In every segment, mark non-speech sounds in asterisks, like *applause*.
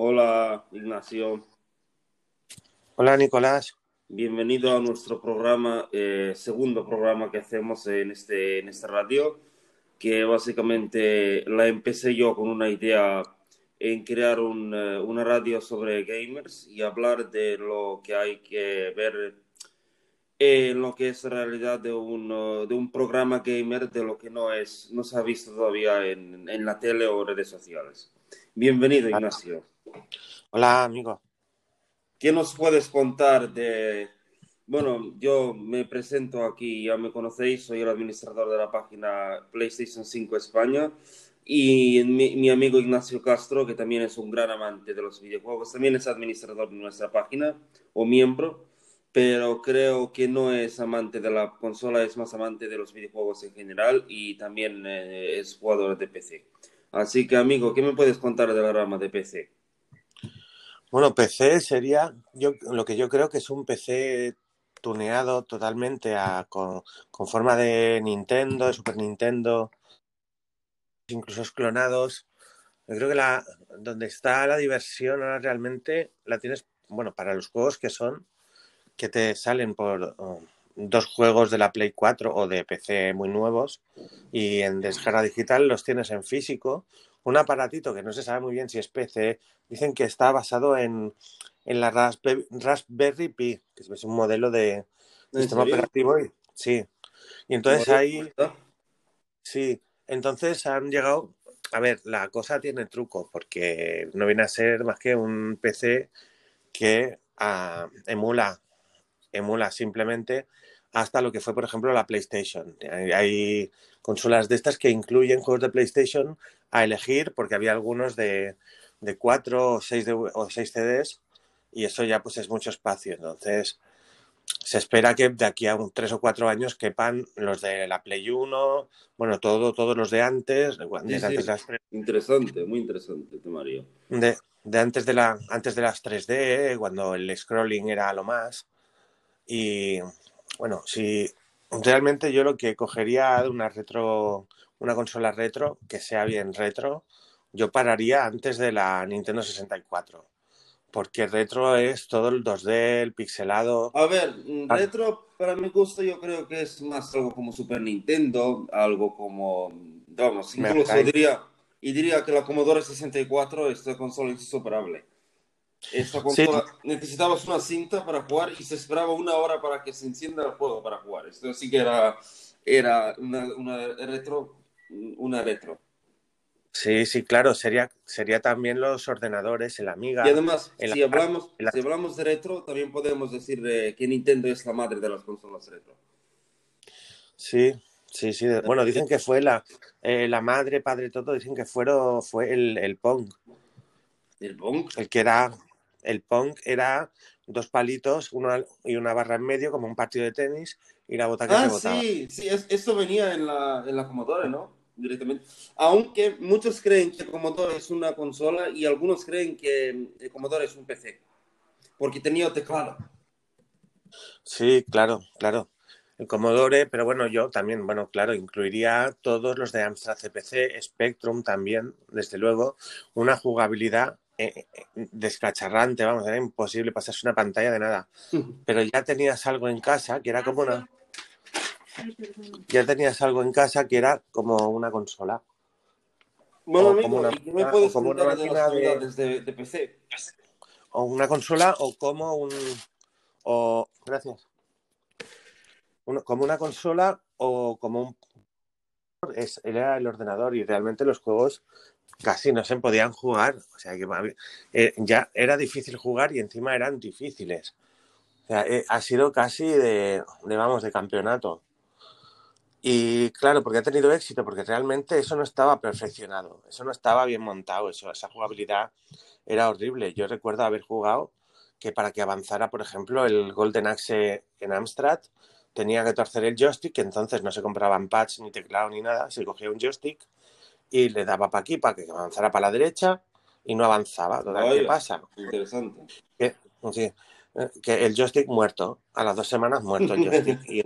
Hola, Ignacio. Hola, Nicolás. Bienvenido a nuestro programa, eh, segundo programa que hacemos en este, en esta radio, que básicamente la empecé yo con una idea en crear un, eh, una radio sobre gamers y hablar de lo que hay que ver en lo que es realidad de un, uh, de un programa gamer, de lo que no es, no se ha visto todavía en, en la tele o redes sociales. Bienvenido, Ignacio. Hola, amigo. ¿Qué nos puedes contar de... Bueno, yo me presento aquí, ya me conocéis, soy el administrador de la página PlayStation 5 España y mi, mi, amigo Ignacio Castro, que también es un gran amante de los videojuegos, también es administrador de nuestra página o miembro, pero creo que no es amante de la consola, es más amante de los videojuegos en general y también eh, es jugador de PC. Así que, amigo, ¿qué me puedes contar de la rama de PC? Bueno, PC sería yo, lo que yo creo que es un PC tuneado totalmente a, con, forma de Nintendo, de Super Nintendo, incluso clonados. Yo creo que la, donde está la diversión ahora realmente la tienes, bueno, para los juegos que son, que te salen por oh, dos juegos de la Play 4 o de PC muy nuevos y en descarga digital los tienes en físico. Un aparatito que no se sabe muy bien si es PC, dicen que está basado en, en la Raspberry, Raspberry Pi, que es un modelo de sistema serio? operativo. Y, sí. Y entonces ahí. Sí. Entonces han llegado. A ver, la cosa tiene truco, porque no viene a ser más que un PC que uh, emula, emula simplemente hasta lo que fue, por ejemplo, la PlayStation. Hay, hay, consolas de estas que incluyen juegos de PlayStation a elegir, porque había algunos de, de 4 o 6, de, o 6 CDs, y eso ya pues es mucho espacio. Entonces, se espera que de aquí a un 3 o 4 años quepan los de la Play 1, bueno, todo, todos los de antes. Sí, de sí. antes de las, Interesante, muy interesante, Mario. de, de antes, de la, antes de las 3D, cuando el scrolling era lo más. Y bueno, si realmente yo lo que cogería de una retro, una consola retro, que sea bien retro, yo pararía antes de la Nintendo 64. Porque retro es todo el 2D, el pixelado. A ver, retro para mi gusto yo creo que es más algo como Super Nintendo, algo como, vamos, incluso diría, y diría que la Commodore 64, esta consola es insuperable. Esta consola sí. necesitabas una cinta para jugar y se esperaba una hora para que se encienda el juego para jugar. Esto sí que era, era una, una retro, una retro. Sí, sí, claro, sería, sería también los ordenadores, el Amiga. Y además, si, hablamos, si hablamos de retro, también podemos decir eh, que Nintendo es la madre de las consolas retro. Sí, sí, sí. Bueno, dicen que fue la, eh, la madre, padre, todo, dicen que fueron, fue el, el Pong. ¿El Pong? El que era, el Pong era dos palitos uno y una barra en medio, como un partido de tenis, y la bota que ah, se botaba. Sí, sí, es, eso venía en la, en la Commodore, ¿no? Directamente. Aunque muchos creen que Commodore es una consola y algunos creen que el Commodore es un PC, porque tenía teclado. Sí, claro, claro. El Commodore, pero bueno, yo también, bueno, claro, incluiría todos los de Amstrad CPC, Spectrum también, desde luego, una jugabilidad eh, descacharrante, vamos, era imposible pasarse una pantalla de nada. Pero ya tenías algo en casa que era como una ya tenías algo en casa que era como una consola. Bueno, amigo, como una, ¿y qué me puedes como una máquina de, de, de, PC? O una consola o como un... O, gracias. Uno, como una consola o como un... Es, era el ordenador y realmente los juegos casi no se podían jugar. O sea, que eh, ya era difícil jugar y encima eran difíciles. O sea, eh, ha sido casi de, de, vamos, de campeonato. Y claro, porque ha tenido éxito, porque realmente eso no estaba perfeccionado, eso no estaba bien montado, eso, esa jugabilidad era horrible. Yo recuerdo haber jugado que para que avanzara, por ejemplo, el Golden Axe en Amstrad, tenía que torcer el joystick, que entonces no se compraban pads ni teclado ni nada, se cogía un joystick y le daba para aquí para que avanzara para la derecha y no avanzaba. ¿Qué pasa? Interesante. Que, sí, que el joystick muerto, a las dos semanas muerto el *laughs* joystick. y,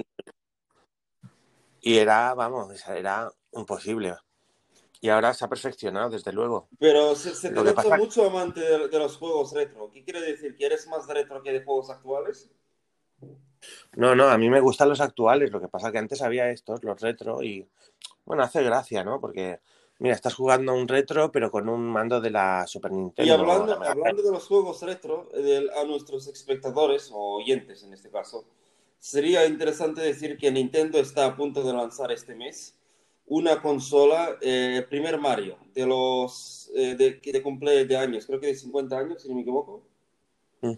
y era, vamos, era imposible. y ahora se ha perfeccionado, desde luego. Pero se, se te pasa- mucho amante de, de los juegos retro. ¿Qué quiere decir? ¿Que eres más de retro que de juegos actuales? No, no, a mí me gustan los actuales, lo que pasa que antes había estos, los retro, y bueno, hace gracia, ¿no? Porque, mira, estás jugando a un retro, pero con un mando de la Super Nintendo. Y hablando, hablando de los juegos retro, eh, del- a nuestros espectadores o oyentes en este caso, sería interesante decir que Nintendo está a punto de lanzar este mes una consola, eh, el primer Mario, de los eh, de, que cumple de años, creo que de 50 años, si no me equivoco. Mm.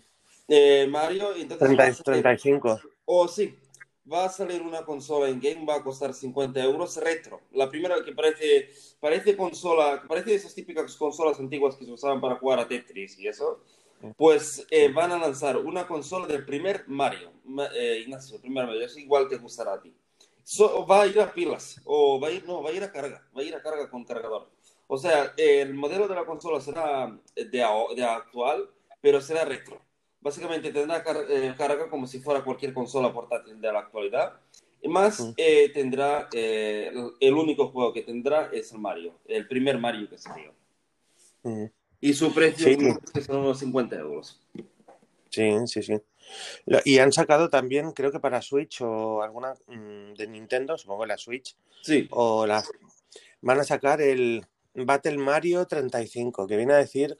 Eh, Mario, entonces va 30 a salir- 35. o sí, va a salir una consola en game, va a costar 50 euros retro. La primera que parece, parece consola, parece esas típicas consolas antiguas que se usaban para jugar a Tetris y eso. Pues eh, van a lanzar una consola del primer Mario. Ma- eh, Ignacio, el primer Mario, es igual te gustará a ti. So- va a ir a pilas, o va a ir, no, va a ir a carga, va a ir a carga con cargador. O sea, el modelo de la consola será de, actual, pero será retro. Básicamente tendrá car- eh, carga como si fuera cualquier consola portátil de la actualidad. Y más eh, tendrá, el, único juego que tendrá es el Mario, el primer Mario que salió. Y su precio Sí. que son unos 50 euros. Sí, sí, sí. Y han sacado también, creo que para Switch o alguna mm, de Nintendo, supongo la Switch, Sí, o la van a sacar el Battle Mario 35, que viene a decir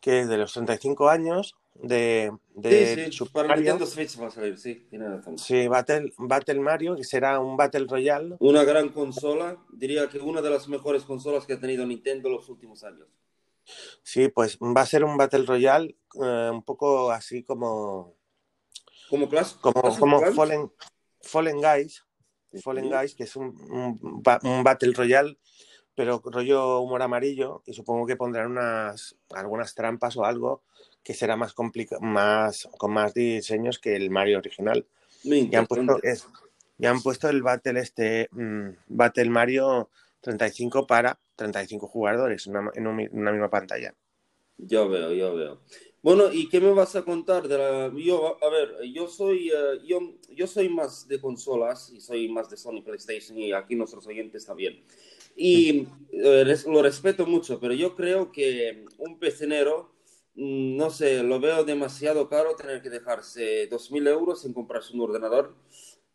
que de los 35 años de, de sí, sí, Super para Mario, Nintendo Switch va a salir, sí, tiene razón. sí, Battle, Battle Mario, que será un Battle Royale. Una gran consola, diría que una de las mejores consolas que ha tenido Nintendo en los últimos años. Sí, pues va a ser un Battle Royale eh, un poco así como, Como Clash, como, Clash como. Fallen, Fallen Guys, Fallen. Guys, que es un, un ba- un Battle Royale, pero rollo humor amarillo, y supongo que pondrán unas algunas trampas o algo que será más complicado, más con más diseños que el Mario original. Muy Y han puesto, es, han puesto el Battle este mm, Battle Mario 35 para 35 jugadores en una, en una misma pantalla. Ya veo, ya veo. Bueno, ¿y qué me vas a contar de la... Yo, a ver, yo soy, eh, yo, yo soy más de consolas y soy más de Sony PlayStation y aquí nuestros oyentes también. Y res- lo respeto mucho, pero yo creo que un pecenero, mm, no sé, lo veo demasiado caro tener que dejarse 2.000 euros en comprarse un ordenador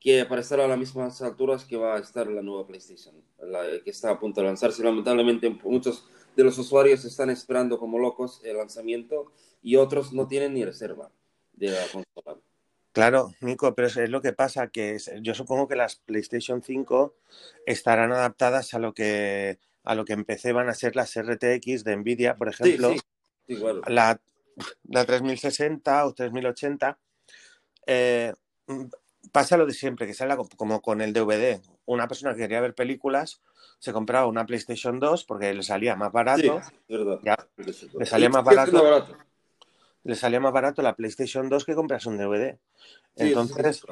que para estar a las mismas alturas que va a estar la nueva PlayStation, la que está a punto de lanzarse. Lamentablemente muchos de los usuarios están esperando como locos el lanzamiento y otros no tienen ni reserva de la consola. Claro, Nico, pero es, lo que pasa, que yo supongo que las PlayStation 5 estarán adaptadas a lo que a lo que en PC van a ser las RTX de Nvidia, por Sí, ejemplo, sí, sí, claro. la, la 3060 o 3080. eh, mm, pasa lo de siempre, que sale co- como con el DVD. Una persona que quería ver películas se compraba una PlayStation 2 porque le salía más Sí, barato, es verdad. ya, le salía más barato. barato. le salía más barato la PlayStation 2 que comprarse un DVD. Sí, Entonces.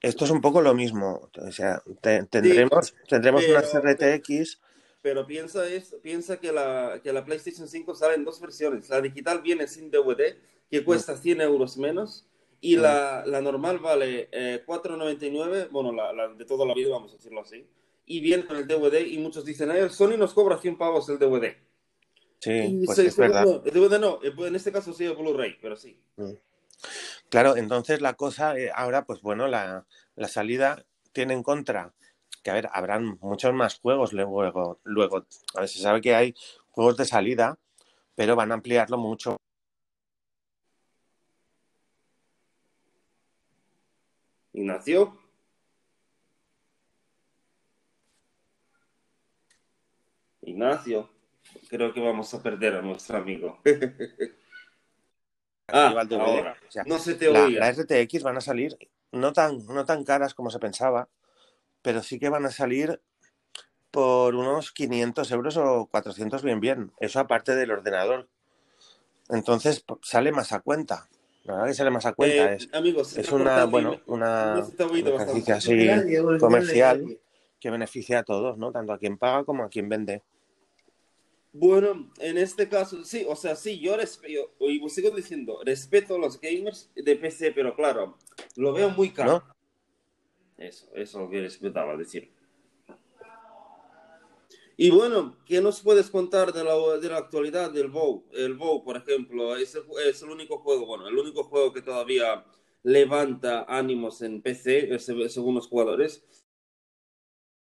Esto es un poco lo mismo. O sea, te- tendremos, tendremos pero- unas RTX. Pero piensa, es, piensa que, la, que la PlayStation 5 sale en dos versiones. La digital viene sin DVD, que cuesta 100 euros menos, y Mm. la, la normal vale eh, 4,99, bueno, la, la de toda la vida, vamos a decirlo así, y viene con el DVD, y muchos dicen, "Eh, Sony nos cobra 100 pavos el DVD. Sí, Y pues es verdad. no, el DVD no, eh, en este caso sí el Blu-ray, pero sí. Claro, entonces la cosa, eh, ahora, pues bueno, la, la salida tiene en contra que, a ver, habrán muchos más juegos luego. Luego, a ver, se sabe que hay juegos de salida, pero van a ampliarlo mucho. Ignacio. Ignacio, creo que vamos a perder a nuestro amigo. *laughs* Ah, DVD. ahora. O sea, No se te la, oía. la RTX van a salir no tan, no tan caras como se pensaba, pero sí que van a salir por unos 500 euros o 400 bien bien. Eso aparte del ordenador. Entonces sale más a cuenta. Verdad que sale más a cuenta. Eh, es amigos, es una, bueno, una, ejercicio así comercial que beneficia a todos, ¿no? Tanto a quien paga como a quien vende. Bueno, en este caso, sí, o sea, sí, yo respeto, y sigo diciendo, respeto a los gamers de PC, pero claro, lo veo muy caro. ¿No? Eso, eso es lo que respetaba decir. Y bueno, ¿qué nos puedes contar de la, de la actualidad del WoW? El WoW, por ejemplo, es el, es el único juego, bueno, el único juego que todavía levanta ánimos en PC, según los jugadores.